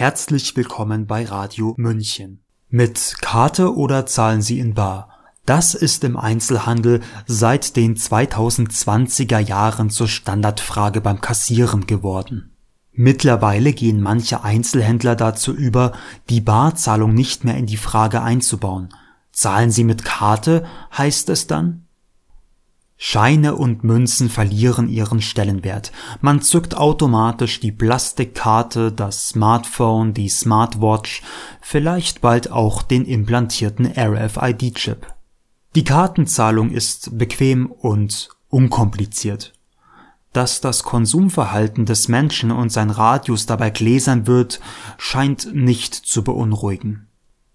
Herzlich willkommen bei Radio München. Mit Karte oder zahlen Sie in Bar? Das ist im Einzelhandel seit den 2020er Jahren zur Standardfrage beim Kassieren geworden. Mittlerweile gehen manche Einzelhändler dazu über, die Barzahlung nicht mehr in die Frage einzubauen. Zahlen Sie mit Karte, heißt es dann? Scheine und Münzen verlieren ihren Stellenwert. Man zückt automatisch die Plastikkarte, das Smartphone, die Smartwatch, vielleicht bald auch den implantierten RFID-Chip. Die Kartenzahlung ist bequem und unkompliziert. Dass das Konsumverhalten des Menschen und sein Radius dabei gläsern wird, scheint nicht zu beunruhigen.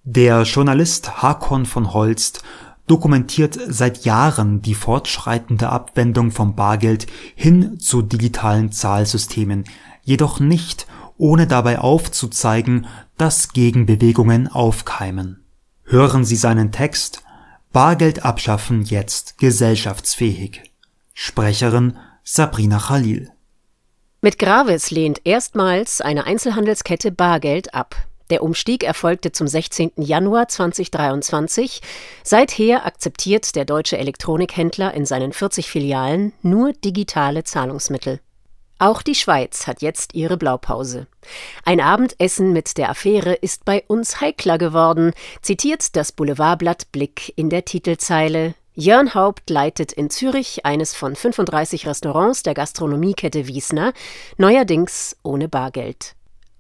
Der Journalist Hakon von Holst dokumentiert seit Jahren die fortschreitende Abwendung vom Bargeld hin zu digitalen Zahlsystemen, jedoch nicht, ohne dabei aufzuzeigen, dass Gegenbewegungen aufkeimen. Hören Sie seinen Text Bargeld abschaffen jetzt gesellschaftsfähig. Sprecherin Sabrina Khalil. Mit Gravis lehnt erstmals eine Einzelhandelskette Bargeld ab. Der Umstieg erfolgte zum 16. Januar 2023. Seither akzeptiert der deutsche Elektronikhändler in seinen 40 Filialen nur digitale Zahlungsmittel. Auch die Schweiz hat jetzt ihre Blaupause. Ein Abendessen mit der Affäre ist bei uns heikler geworden, zitiert das Boulevardblatt Blick in der Titelzeile. Jörn Haupt leitet in Zürich eines von 35 Restaurants der Gastronomiekette Wiesner, neuerdings ohne Bargeld.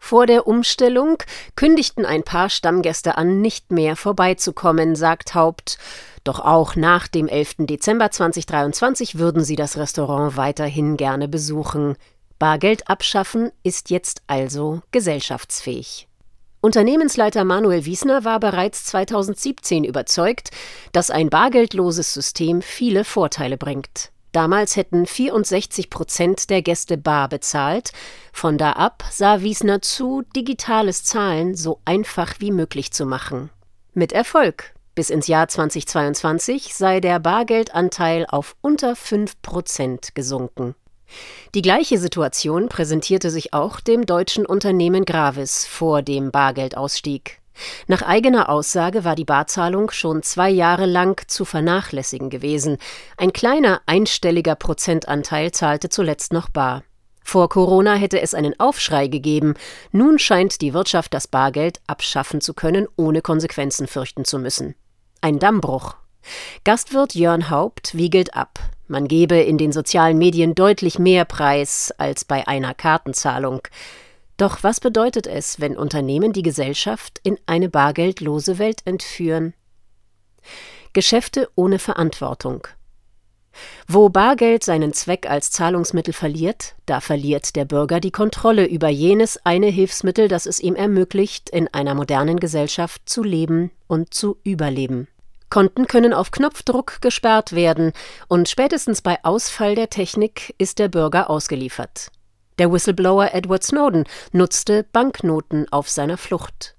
Vor der Umstellung kündigten ein paar Stammgäste an, nicht mehr vorbeizukommen, sagt Haupt. Doch auch nach dem 11. Dezember 2023 würden sie das Restaurant weiterhin gerne besuchen. Bargeld abschaffen ist jetzt also gesellschaftsfähig. Unternehmensleiter Manuel Wiesner war bereits 2017 überzeugt, dass ein bargeldloses System viele Vorteile bringt. Damals hätten 64 Prozent der Gäste bar bezahlt. Von da ab sah Wiesner zu, digitales Zahlen so einfach wie möglich zu machen. Mit Erfolg. Bis ins Jahr 2022 sei der Bargeldanteil auf unter 5 Prozent gesunken. Die gleiche Situation präsentierte sich auch dem deutschen Unternehmen Gravis vor dem Bargeldausstieg. Nach eigener Aussage war die Barzahlung schon zwei Jahre lang zu vernachlässigen gewesen. Ein kleiner einstelliger Prozentanteil zahlte zuletzt noch bar. Vor Corona hätte es einen Aufschrei gegeben. Nun scheint die Wirtschaft das Bargeld abschaffen zu können, ohne Konsequenzen fürchten zu müssen. Ein Dammbruch. Gastwirt Jörn Haupt wiegelt ab. Man gebe in den sozialen Medien deutlich mehr Preis als bei einer Kartenzahlung. Doch was bedeutet es, wenn Unternehmen die Gesellschaft in eine bargeldlose Welt entführen? Geschäfte ohne Verantwortung. Wo Bargeld seinen Zweck als Zahlungsmittel verliert, da verliert der Bürger die Kontrolle über jenes eine Hilfsmittel, das es ihm ermöglicht, in einer modernen Gesellschaft zu leben und zu überleben. Konten können auf Knopfdruck gesperrt werden, und spätestens bei Ausfall der Technik ist der Bürger ausgeliefert. Der Whistleblower Edward Snowden nutzte Banknoten auf seiner Flucht.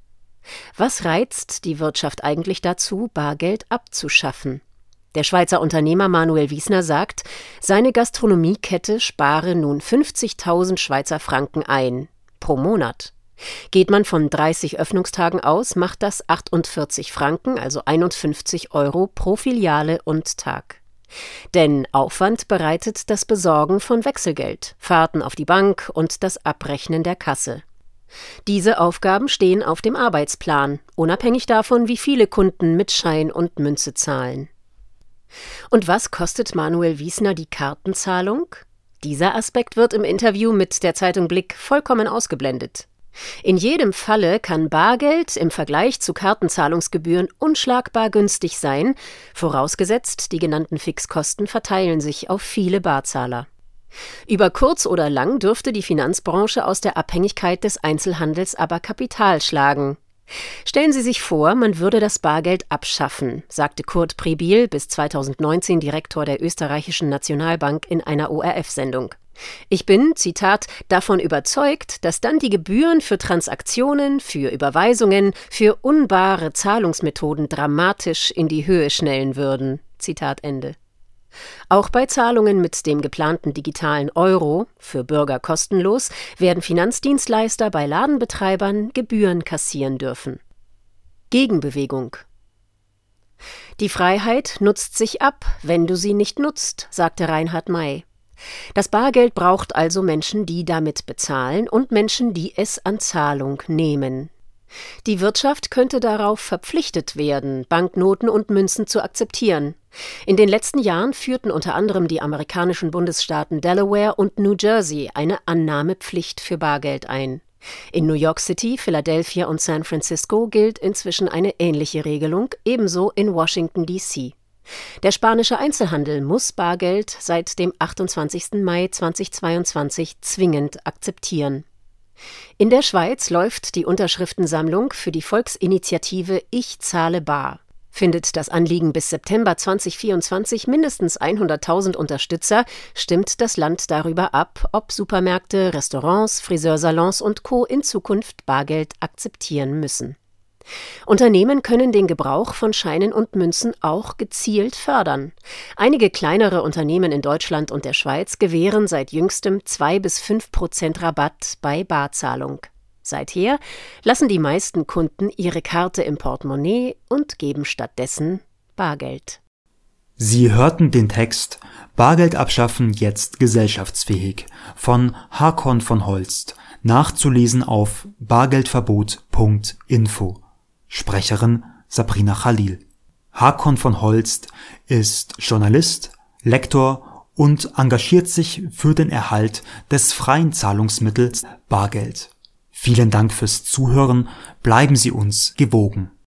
Was reizt die Wirtschaft eigentlich dazu, Bargeld abzuschaffen? Der Schweizer Unternehmer Manuel Wiesner sagt, seine Gastronomiekette spare nun 50.000 Schweizer Franken ein pro Monat. Geht man von 30 Öffnungstagen aus, macht das 48 Franken, also 51 Euro pro Filiale und Tag. Denn Aufwand bereitet das Besorgen von Wechselgeld, Fahrten auf die Bank und das Abrechnen der Kasse. Diese Aufgaben stehen auf dem Arbeitsplan, unabhängig davon, wie viele Kunden mit Schein und Münze zahlen. Und was kostet Manuel Wiesner die Kartenzahlung? Dieser Aspekt wird im Interview mit der Zeitung Blick vollkommen ausgeblendet. In jedem Falle kann Bargeld im Vergleich zu Kartenzahlungsgebühren unschlagbar günstig sein, vorausgesetzt die genannten Fixkosten verteilen sich auf viele Barzahler. Über kurz oder lang dürfte die Finanzbranche aus der Abhängigkeit des Einzelhandels aber Kapital schlagen. Stellen Sie sich vor, man würde das Bargeld abschaffen, sagte Kurt Prebil, bis 2019 Direktor der österreichischen Nationalbank in einer ORF-Sendung. Ich bin, Zitat, davon überzeugt, dass dann die Gebühren für Transaktionen, für Überweisungen, für unbare Zahlungsmethoden dramatisch in die Höhe schnellen würden. Zitat Ende. Auch bei Zahlungen mit dem geplanten digitalen Euro, für Bürger kostenlos, werden Finanzdienstleister bei Ladenbetreibern Gebühren kassieren dürfen. Gegenbewegung Die Freiheit nutzt sich ab, wenn du sie nicht nutzt, sagte Reinhard May. Das Bargeld braucht also Menschen, die damit bezahlen und Menschen, die es an Zahlung nehmen. Die Wirtschaft könnte darauf verpflichtet werden, Banknoten und Münzen zu akzeptieren. In den letzten Jahren führten unter anderem die amerikanischen Bundesstaaten Delaware und New Jersey eine Annahmepflicht für Bargeld ein. In New York City, Philadelphia und San Francisco gilt inzwischen eine ähnliche Regelung, ebenso in Washington, D.C. Der spanische Einzelhandel muss Bargeld seit dem 28. Mai 2022 zwingend akzeptieren. In der Schweiz läuft die Unterschriftensammlung für die Volksinitiative Ich zahle bar. Findet das Anliegen bis September 2024 mindestens 100.000 Unterstützer, stimmt das Land darüber ab, ob Supermärkte, Restaurants, Friseursalons und Co. in Zukunft Bargeld akzeptieren müssen. Unternehmen können den Gebrauch von Scheinen und Münzen auch gezielt fördern. Einige kleinere Unternehmen in Deutschland und der Schweiz gewähren seit jüngstem 2 bis 5 Prozent Rabatt bei Barzahlung. Seither lassen die meisten Kunden ihre Karte im Portemonnaie und geben stattdessen Bargeld. Sie hörten den Text Bargeld abschaffen jetzt gesellschaftsfähig von Hakon von Holst, nachzulesen auf bargeldverbot.info. Sprecherin Sabrina Khalil. Hakon von Holst ist Journalist, Lektor und engagiert sich für den Erhalt des freien Zahlungsmittels Bargeld. Vielen Dank fürs Zuhören, bleiben Sie uns gewogen.